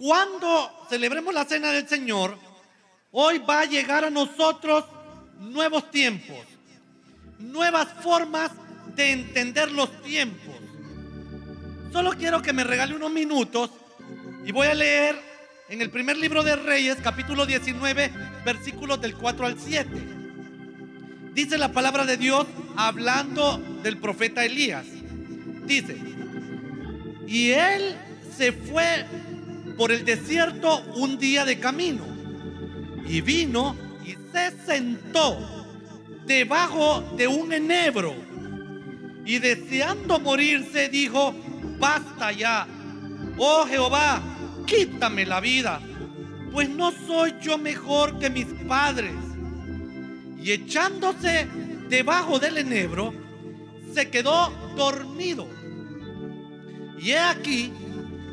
cuando celebremos la cena del Señor, hoy va a llegar a nosotros nuevos tiempos, nuevas formas de entender los tiempos. Solo quiero que me regale unos minutos y voy a leer en el primer libro de Reyes, capítulo 19, versículos del 4 al 7. Dice la palabra de Dios hablando del profeta Elías. Dice, y él se fue por el desierto un día de camino y vino y se sentó debajo de un enebro y deseando morirse dijo, basta ya, oh Jehová, quítame la vida, pues no soy yo mejor que mis padres. Y echándose debajo del enebro, se quedó dormido. Y he aquí,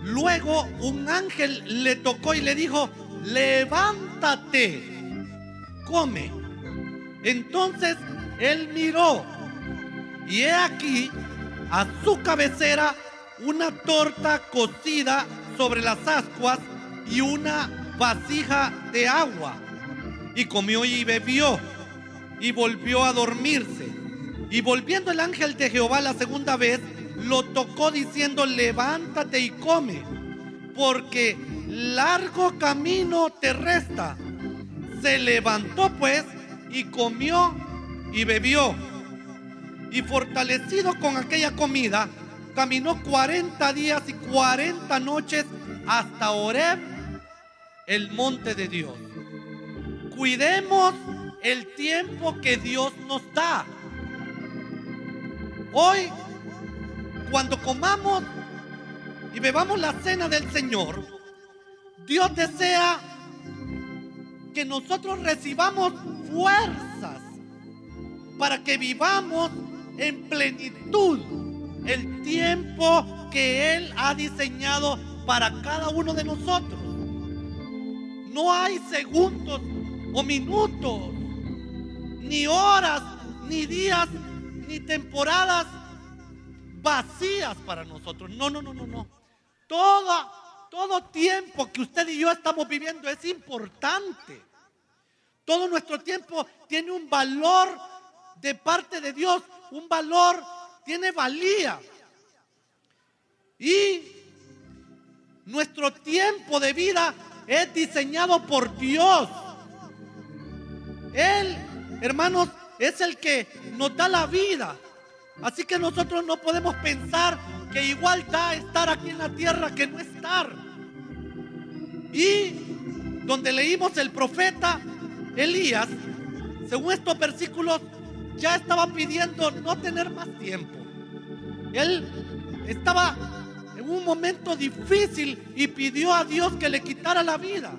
luego un ángel le tocó y le dijo, levántate, come. Entonces él miró y he aquí a su cabecera una torta cocida sobre las ascuas y una vasija de agua. Y comió y bebió y volvió a dormirse. Y volviendo el ángel de Jehová la segunda vez, lo tocó diciendo, levántate y come, porque largo camino te resta. Se levantó pues y comió y bebió. Y fortalecido con aquella comida, caminó 40 días y 40 noches hasta Oreb, el monte de Dios. Cuidemos el tiempo que Dios nos da. Hoy, cuando comamos y bebamos la cena del Señor, Dios desea que nosotros recibamos fuerzas para que vivamos en plenitud el tiempo que Él ha diseñado para cada uno de nosotros. No hay segundos o minutos, ni horas, ni días, ni temporadas vacías para nosotros. No, no, no, no, no. Todo, todo tiempo que usted y yo estamos viviendo es importante. Todo nuestro tiempo tiene un valor de parte de Dios, un valor tiene valía. Y nuestro tiempo de vida es diseñado por Dios. Él, hermanos, es el que nos da la vida. Así que nosotros no podemos pensar que igual da estar aquí en la tierra que no estar. Y donde leímos el profeta Elías, según estos versículos, ya estaba pidiendo no tener más tiempo. Él estaba en un momento difícil y pidió a Dios que le quitara la vida.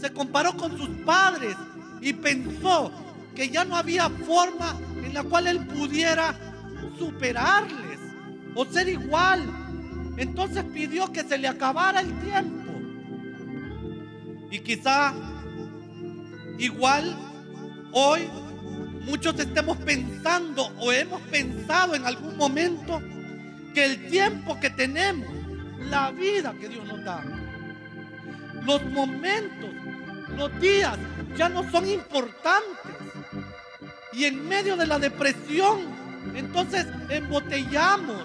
Se comparó con sus padres y pensó que ya no había forma en la cual él pudiera superarles o ser igual. Entonces pidió que se le acabara el tiempo. Y quizá igual hoy muchos estemos pensando o hemos pensado en algún momento que el tiempo que tenemos, la vida que Dios nos da, los momentos, los días ya no son importantes. Y en medio de la depresión, entonces embotellamos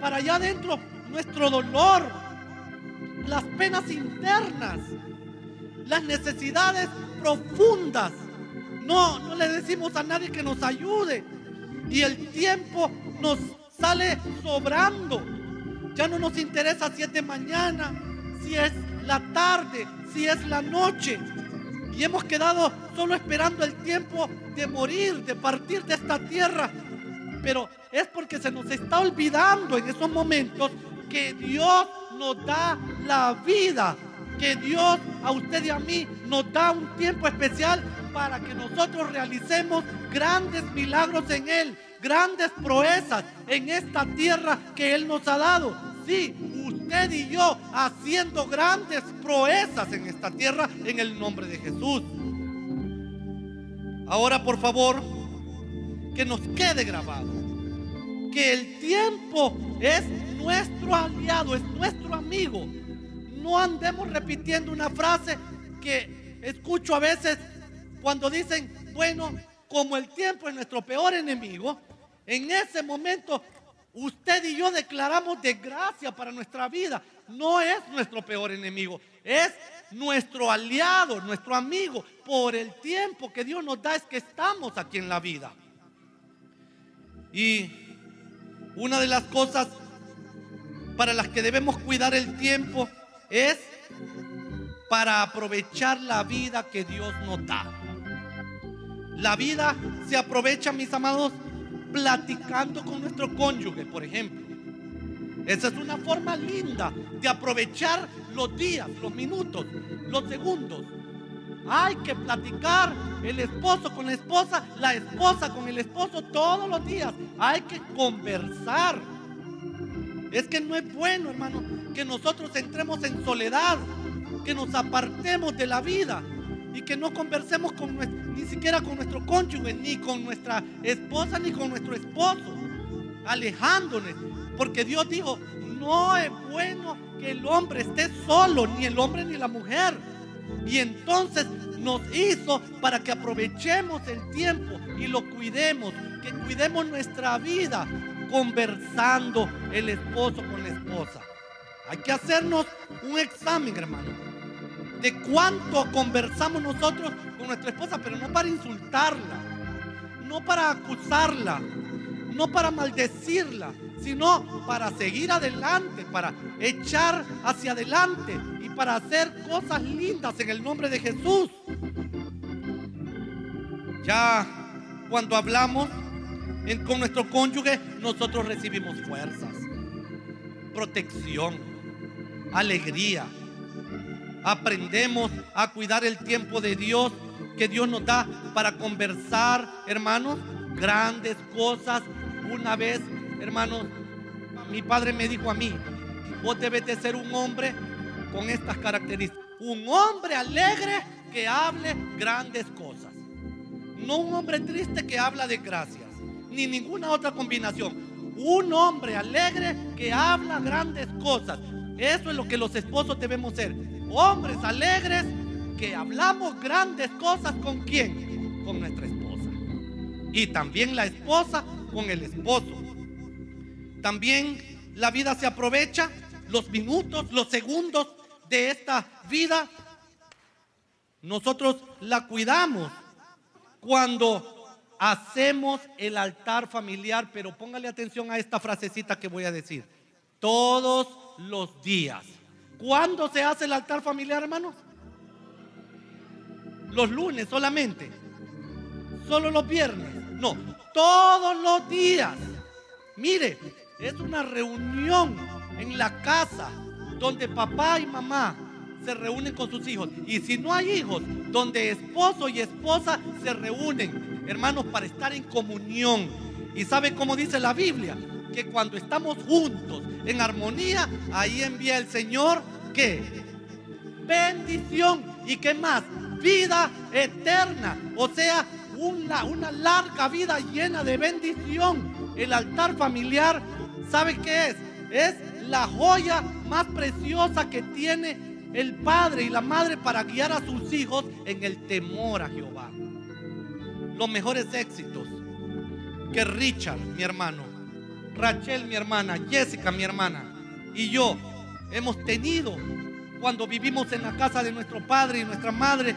para allá adentro nuestro dolor, las penas internas, las necesidades profundas no, no le decimos a nadie que nos ayude. Y el tiempo nos sale sobrando. Ya no nos interesa si es de mañana, si es la tarde, si es la noche. Y hemos quedado solo esperando el tiempo de morir, de partir de esta tierra. Pero es porque se nos está olvidando en esos momentos que Dios nos da la vida. Que Dios a usted y a mí nos da un tiempo especial para que nosotros realicemos grandes milagros en Él, grandes proezas en esta tierra que Él nos ha dado. Sí, usted y yo haciendo grandes proezas en esta tierra en el nombre de Jesús. Ahora, por favor, que nos quede grabado que el tiempo es nuestro aliado, es nuestro amigo. no andemos repitiendo una frase que escucho a veces cuando dicen, bueno, como el tiempo es nuestro peor enemigo, en ese momento usted y yo declaramos desgracia para nuestra vida. No es nuestro peor enemigo, es nuestro aliado, nuestro amigo. Por el tiempo que Dios nos da es que estamos aquí en la vida. Y una de las cosas para las que debemos cuidar el tiempo es para aprovechar la vida que Dios nos da. La vida se aprovecha, mis amados, platicando con nuestro cónyuge, por ejemplo. Esa es una forma linda de aprovechar los días, los minutos, los segundos. Hay que platicar el esposo con la esposa, la esposa con el esposo todos los días. Hay que conversar. Es que no es bueno, hermano, que nosotros entremos en soledad, que nos apartemos de la vida y que no conversemos con ni siquiera con nuestro cónyuge, ni con nuestra esposa, ni con nuestro esposo, alejándonos. Porque Dios dijo, no es bueno que el hombre esté solo, ni el hombre ni la mujer. Y entonces nos hizo para que aprovechemos el tiempo y lo cuidemos, que cuidemos nuestra vida conversando el esposo con la esposa. Hay que hacernos un examen, hermano, de cuánto conversamos nosotros con nuestra esposa, pero no para insultarla, no para acusarla, no para maldecirla, sino para seguir adelante, para echar hacia adelante y para hacer cosas lindas en el nombre de Jesús. Ya cuando hablamos con nuestro cónyuge, nosotros recibimos fuerzas, protección, alegría. Aprendemos a cuidar el tiempo de Dios que Dios nos da para conversar, hermanos, grandes cosas. Una vez, hermanos, mi padre me dijo a mí, vos debes de ser un hombre con estas características. Un hombre alegre que hable grandes cosas. No un hombre triste que habla de gracias, ni ninguna otra combinación. Un hombre alegre que habla grandes cosas. Eso es lo que los esposos debemos ser. Hombres alegres que hablamos grandes cosas con quién? Con nuestra esposa. Y también la esposa con el esposo. También la vida se aprovecha, los minutos, los segundos de esta vida, nosotros la cuidamos cuando hacemos el altar familiar, pero póngale atención a esta frasecita que voy a decir. Todos los días. ¿Cuándo se hace el altar familiar, hermanos? Los lunes solamente. Solo los viernes. No, todos los días. Mire, es una reunión en la casa donde papá y mamá se reúnen con sus hijos. Y si no hay hijos, donde esposo y esposa se reúnen, hermanos, para estar en comunión. ¿Y sabe cómo dice la Biblia? Que cuando estamos juntos, en armonía, ahí envía el Señor, ¿qué? Bendición. ¿Y qué más? Vida eterna. O sea, una, larga vida llena de bendición. El altar familiar, ¿sabe qué es? Es la joya más preciosa que tiene el padre y la madre para guiar a sus hijos en el temor a Jehová. Los mejores éxitos que Richard, mi hermano, Rachel, mi hermana, Jessica, mi hermana, y yo hemos tenido cuando vivimos en la casa de nuestro padre y nuestra madre,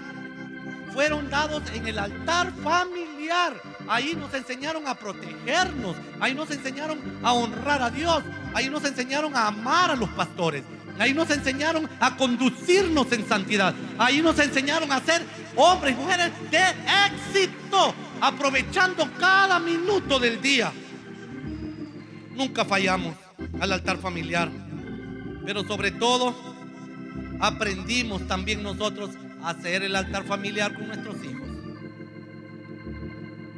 fueron dados en el altar familiar. Ahí nos enseñaron a protegernos, ahí nos enseñaron a honrar a Dios, ahí nos enseñaron a amar a los pastores, Ahí nos enseñaron a conducirnos en santidad. Ahí nos enseñaron a ser hombres y mujeres de éxito, aprovechando cada minuto del día. Nunca fallamos al altar familiar, pero sobre todo aprendimos también nosotros hacer el altar familiar con nuestros hijos.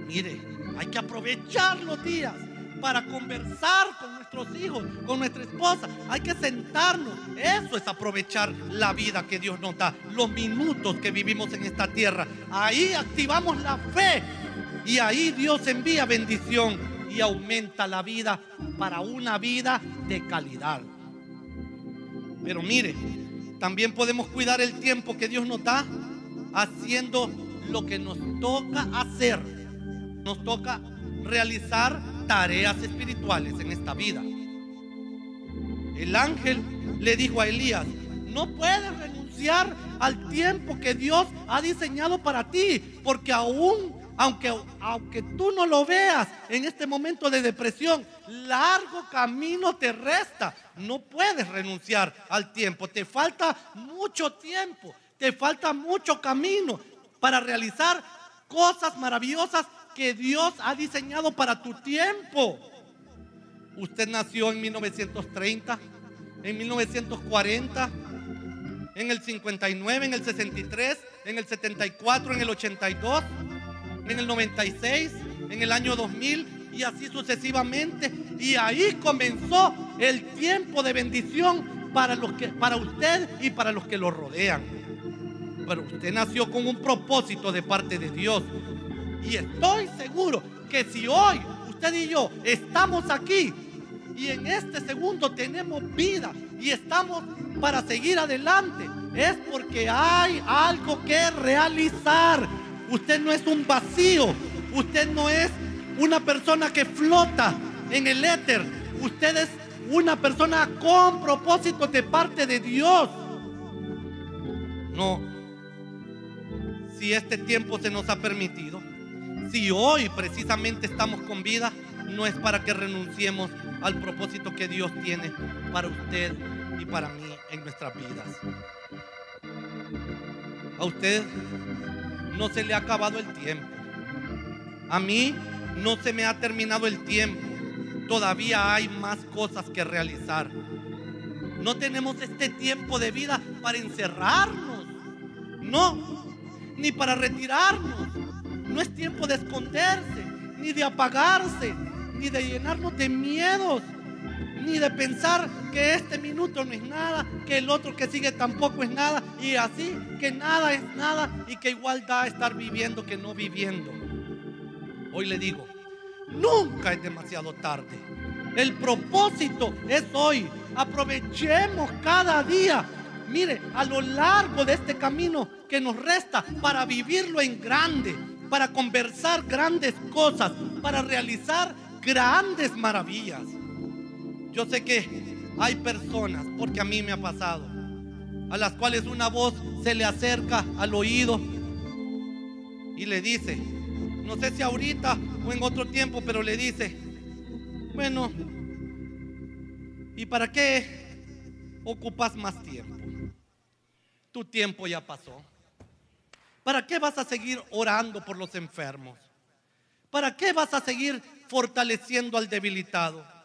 Mire, hay que aprovechar los días para conversar con nuestros hijos, con nuestra esposa. Hay que sentarnos. Eso es aprovechar la vida que Dios nos da, los minutos que vivimos en esta tierra. Ahí activamos la fe y ahí Dios envía bendición y aumenta la vida para una vida de calidad. Pero mire, También podemos cuidar el tiempo que Dios nos da haciendo lo que nos toca hacer. Nos toca realizar tareas espirituales en esta vida. El ángel le dijo a Elías, no puedes renunciar al tiempo que Dios ha diseñado para ti, porque aún, aunque, aunque tú no lo veas en este momento de depresión, largo camino te resta. No puedes renunciar al tiempo, te falta mucho tiempo, te falta mucho camino para realizar cosas maravillosas que Dios ha diseñado para tu tiempo. Usted nació en 1930, en 1940, en el 59, en el 63, en el 74, en el 82, en el 96, en el año 2000 y así sucesivamente. Y ahí comenzó el tiempo de bendición para, los que, para usted y para los que lo rodean. Pero usted nació con un propósito de parte de Dios. Y estoy seguro que si hoy usted y yo estamos aquí y en este segundo tenemos vida y estamos para seguir adelante, es porque hay algo que realizar. Usted no es un vacío, usted no es una persona que flota en el éter, usted es una persona con propósito de parte de Dios. No, si este tiempo se nos ha permitido, si hoy precisamente estamos con vida, no es para que renunciemos al propósito que Dios tiene para usted y para mí en nuestras vidas. A usted no se le ha acabado el tiempo. A mí no se me ha terminado el tiempo. Todavía hay más cosas que realizar. No tenemos este tiempo de vida para encerrarnos. No, ni para retirarnos. No es tiempo de esconderse, ni de apagarse, ni de llenarnos de miedos, ni de pensar que este minuto no es nada, que el otro que sigue tampoco es nada, y así que nada es nada y que igual da estar viviendo que no viviendo. Hoy le digo, nunca es demasiado tarde. El propósito es hoy. Aprovechemos cada día. Mire, a lo largo de este camino que nos resta para vivirlo en grande, para conversar grandes cosas, para realizar grandes maravillas. Yo sé que hay personas, porque a mí me ha pasado, a las cuales una voz se le acerca al oído y le dice, no sé si ahorita o en otro tiempo, pero le dice, bueno, ¿y para qué ocupas más tiempo? Tu tiempo ya pasó. ¿Para qué vas a seguir orando por los enfermos? ¿Para qué vas a seguir fortaleciendo al debilitado?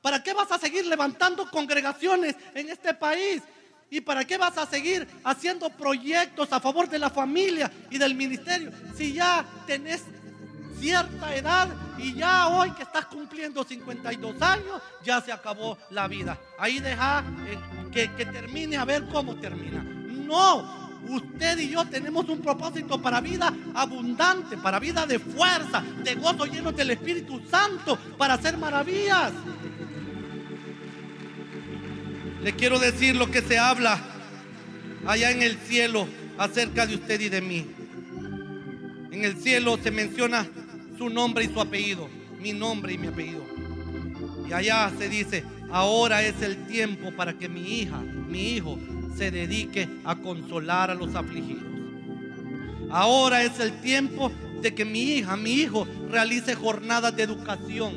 ¿Para qué vas a seguir levantando congregaciones en este país? ¿Y para qué vas a seguir haciendo proyectos a favor de la familia y del ministerio si ya tenés cierta edad y ya hoy que estás cumpliendo 52 años, ya se acabó la vida? Ahí deja eh, que, que termine a ver cómo termina. No, Usted y yo tenemos un propósito para vida abundante, para vida de fuerza, de gozo lleno del Espíritu Santo, para hacer maravillas. Le quiero decir lo que se habla allá en el cielo acerca de usted y de mí. En el cielo se menciona su nombre y su apellido, mi nombre y mi apellido. Y allá se dice, ahora es el tiempo para que mi hija, mi hijo, se dedique a consolar a los afligidos. Ahora es el tiempo de que mi hija, mi hijo, realice jornadas de educación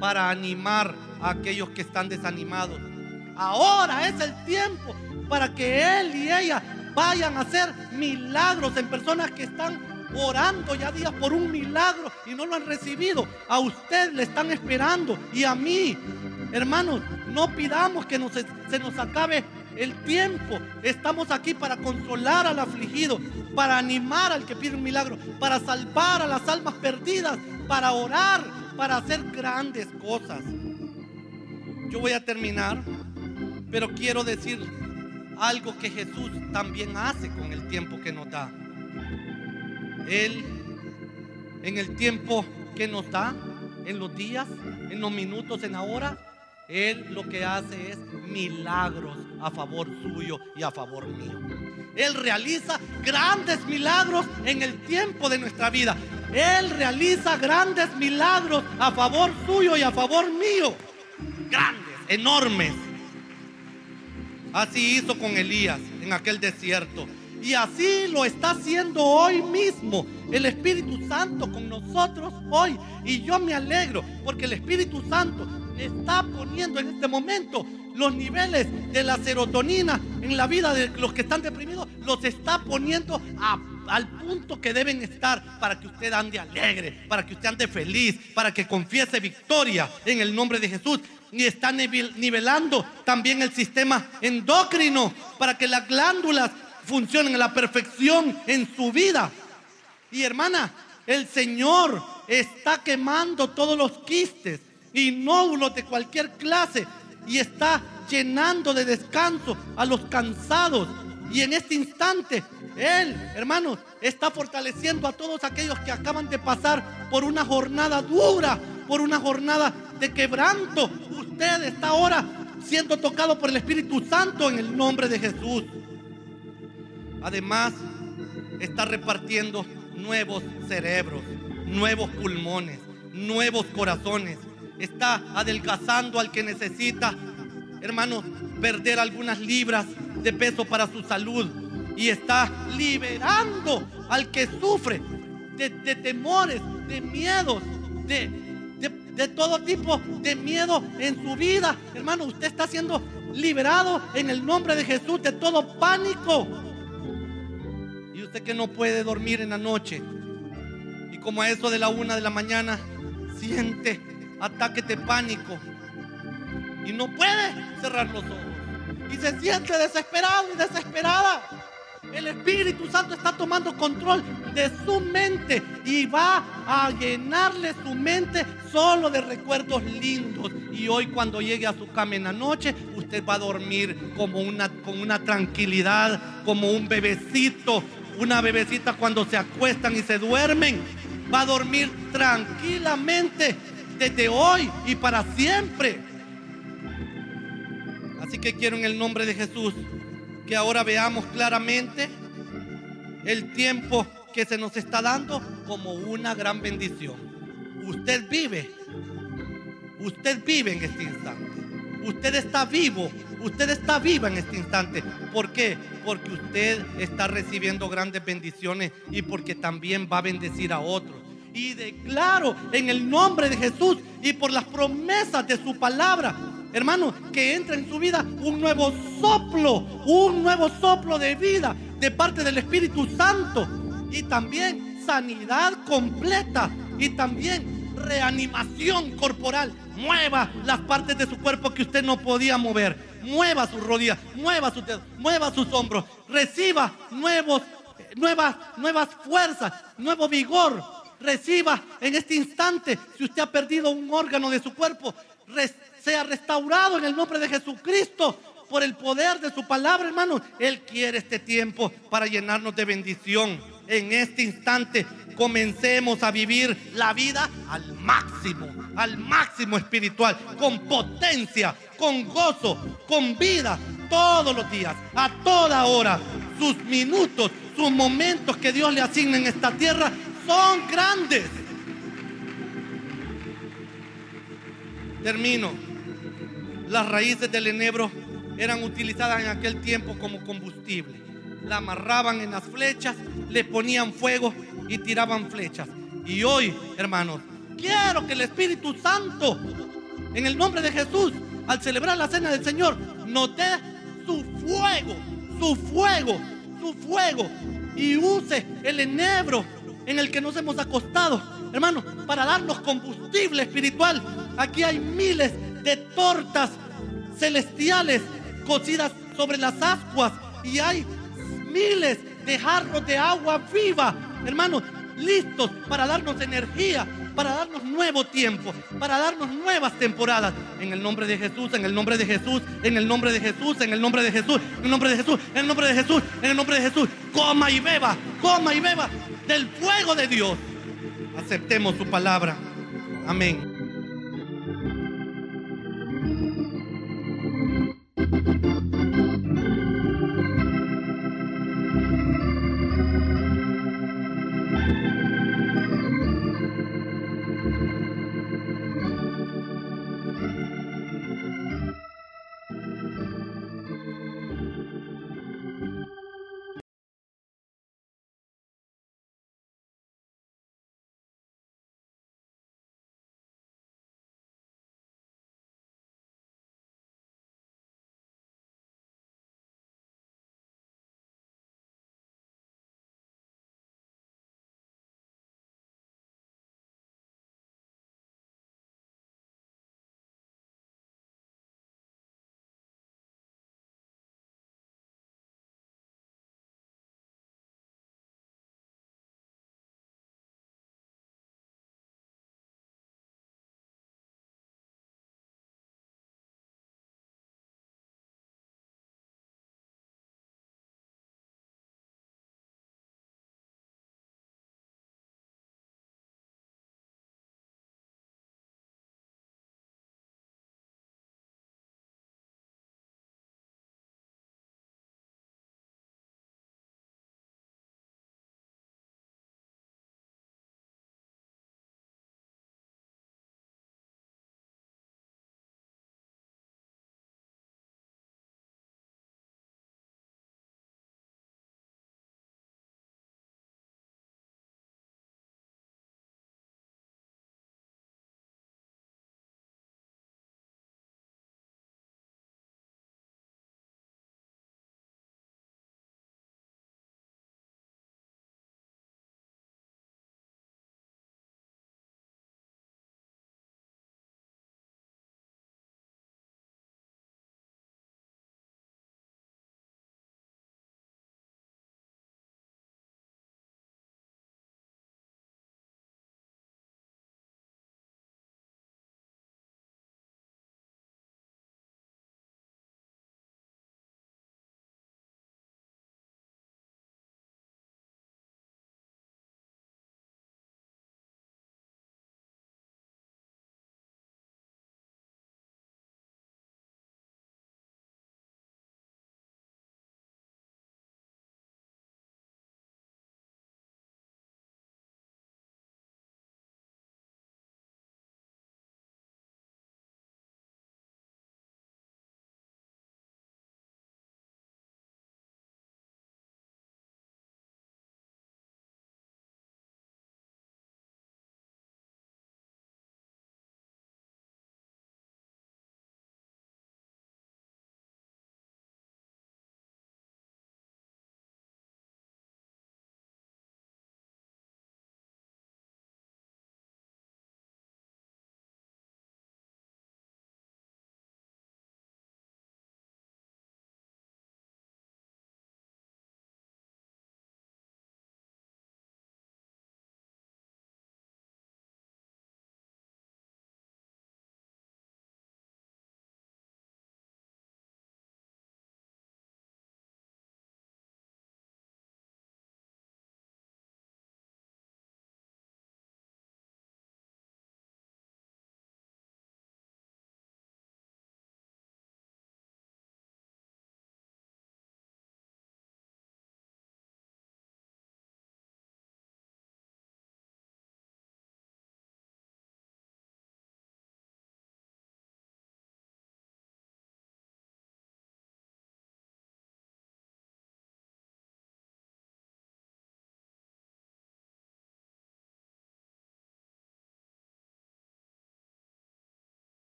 para animar a aquellos que están desanimados. Ahora es el tiempo para que él y ella vayan a hacer milagros en personas que están orando ya días por un milagro y no lo han recibido. A usted le están esperando y a mí. Hermanos, no pidamos que se nos acabe el tiempo. Estamos aquí para consolar al afligido, para animar al que pide un milagro, para salvar a las almas perdidas, para orar, para hacer grandes cosas. Yo voy a terminar, pero quiero decir algo que Jesús también hace con el tiempo que nos da. Él, en el tiempo que nos da, en los días, en los minutos, en la hora, Él lo que hace es milagros a favor suyo y a favor mío. Él realiza grandes milagros en el tiempo de nuestra vida. Él realiza grandes milagros a favor suyo y a favor mío. Grandes, enormes. Así hizo con Elías en aquel desierto. Y así lo está haciendo hoy mismo el Espíritu Santo con nosotros hoy. Y yo me alegro porque el Espíritu Santo está poniendo en este momento los niveles de la serotonina en la vida de los que están deprimidos, los está poniendo al punto que deben estar para que usted ande alegre, para que usted ande feliz, para que confiese victoria en el nombre de Jesús. Y está nivelando también el sistema endocrino para que las glándulas funcionen a la perfección en su vida. Y hermana, el Señor está quemando todos los quistes y nódulos de cualquier clase y está llenando de descanso a los cansados. Y en este instante, Él, hermanos, está fortaleciendo a todos aquellos que acaban de pasar por una jornada dura, por una jornada de quebranto. Usted está ahora siendo tocado por el Espíritu Santo en el nombre de Jesús. Además, está repartiendo nuevos cerebros, nuevos pulmones, nuevos corazones está adelgazando al que necesita, hermanos, perder algunas libras de peso para su salud. Y está liberando al que sufre de, temores, de miedos, de, de todo tipo de miedo en su vida. Hermano, usted está siendo liberado en el nombre de Jesús de todo pánico. Y usted que no puede dormir en la noche. Y como a eso de la una de la mañana siente ataque de pánico y no puede cerrar los ojos y se siente desesperado y desesperada. El Espíritu Santo está tomando control de su mente y va a llenarle su mente solo de recuerdos lindos. Y hoy cuando llegue a su cama en la noche, usted va a dormir como una, con una tranquilidad, como un bebecito, una bebecita cuando se acuestan y se duermen. Va a dormir tranquilamente desde hoy y para siempre. Así que quiero en el nombre de Jesús que ahora veamos claramente el tiempo que se nos está dando como una gran bendición. Usted vive, usted vive en este instante. Usted está vivo, usted está viva en este instante. ¿Por qué? Porque usted está recibiendo grandes bendiciones y porque también va a bendecir a otros y declaro en el nombre de Jesús y por las promesas de su palabra, hermano, que entra en su vida un nuevo soplo, un nuevo soplo de vida de parte del Espíritu Santo y también sanidad completa y también reanimación corporal. Mueva las partes de su cuerpo que usted no podía mover. Mueva sus rodillas, mueva sus dedos, sus hombros. Reciba nuevos, nuevas, nuevas fuerzas, nuevo vigor, reciba en este instante, si usted ha perdido un órgano de su cuerpo, sea restaurado en el nombre de Jesucristo por el poder de su palabra, hermano. Él quiere este tiempo para llenarnos de bendición. En este instante comencemos a vivir la vida al máximo, al máximo espiritual, con potencia, con gozo, con vida, todos los días, a toda hora. Sus minutos, sus momentos que Dios le asigna en esta tierra son grandes. Termino. Las raíces del enebro eran utilizadas en aquel tiempo como combustible. La amarraban en las flechas, le ponían fuego y tiraban flechas. Y hoy, hermanos, quiero que el Espíritu Santo, en el nombre de Jesús, al celebrar la cena del Señor, nos su fuego, su fuego, su fuego y use el enebro en el que nos hemos acostado, hermano, para darnos combustible espiritual. Aquí hay miles de tortas celestiales cocidas sobre las ascuas y hay miles de jarros de agua viva, hermano, listos para darnos energía, para darnos nuevo tiempo, para darnos nuevas temporadas. En el nombre de Jesús, en el nombre de Jesús, en el nombre de Jesús, en el nombre de Jesús, en el nombre de Jesús, en el nombre de Jesús, en el nombre de Jesús. Coma y beba, coma y beba del fuego de Dios. Aceptemos su palabra. Amén.